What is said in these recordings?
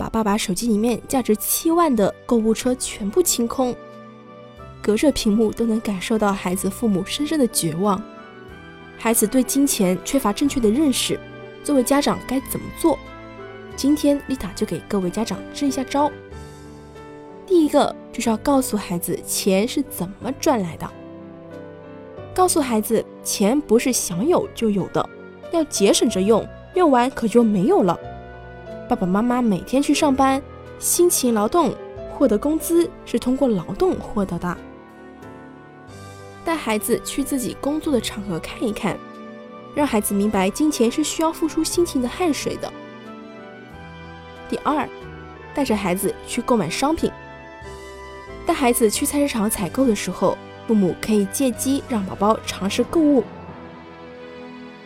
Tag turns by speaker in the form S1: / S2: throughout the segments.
S1: 把爸爸手机里面价值七万的购物车全部清空，隔着屏幕都能感受到孩子父母深深的绝望。孩子对金钱缺乏正确的认识，作为家长该怎么做？今天丽塔就给各位家长支一下招。第一个就是要告诉孩子钱是怎么赚来的，告诉孩子钱不是想有就有的，要节省着用，用完可就没有了。爸爸妈妈每天去上班，辛勤劳动获得工资是通过劳动获得的。带孩子去自己工作的场合看一看，让孩子明白金钱是需要付出辛勤的汗水的。第二，带着孩子去购买商品。带孩子去菜市场采购的时候，父母可以借机让宝宝尝试购物，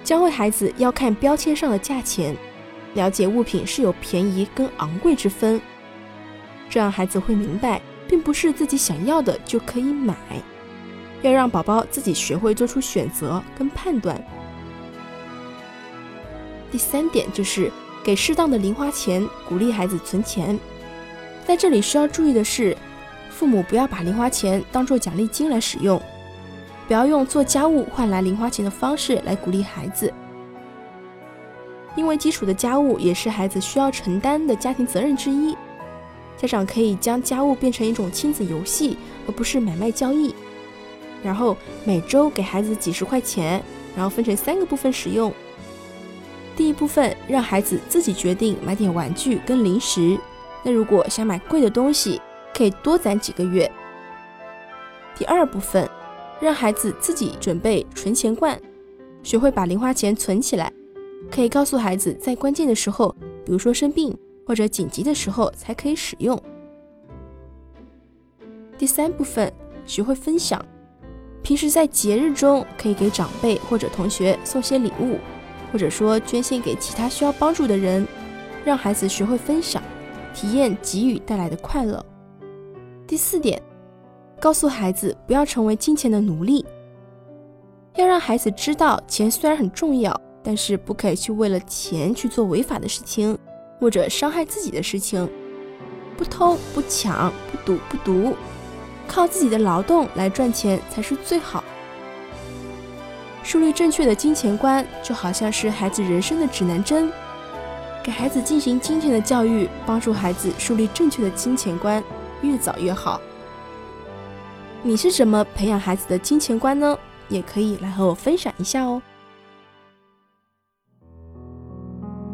S1: 教会孩子要看标签上的价钱。了解物品是有便宜跟昂贵之分，这样孩子会明白，并不是自己想要的就可以买，要让宝宝自己学会做出选择跟判断。第三点就是给适当的零花钱，鼓励孩子存钱。在这里需要注意的是，父母不要把零花钱当做奖励金来使用，不要用做家务换来零花钱的方式来鼓励孩子。因为基础的家务也是孩子需要承担的家庭责任之一，家长可以将家务变成一种亲子游戏，而不是买卖交易。然后每周给孩子几十块钱，然后分成三个部分使用。第一部分让孩子自己决定买点玩具跟零食，那如果想买贵的东西，可以多攒几个月。第二部分让孩子自己准备存钱罐，学会把零花钱存起来。可以告诉孩子，在关键的时候，比如说生病或者紧急的时候才可以使用。第三部分，学会分享，平时在节日中可以给长辈或者同学送些礼物，或者说捐献给其他需要帮助的人，让孩子学会分享，体验给予带来的快乐。第四点，告诉孩子不要成为金钱的奴隶，要让孩子知道钱虽然很重要。但是不可以去为了钱去做违法的事情，或者伤害自己的事情。不偷不抢不赌不读，靠自己的劳动来赚钱才是最好。树立正确的金钱观，就好像是孩子人生的指南针。给孩子进行金钱的教育，帮助孩子树立正确的金钱观，越早越好。你是怎么培养孩子的金钱观呢？也可以来和我分享一下哦。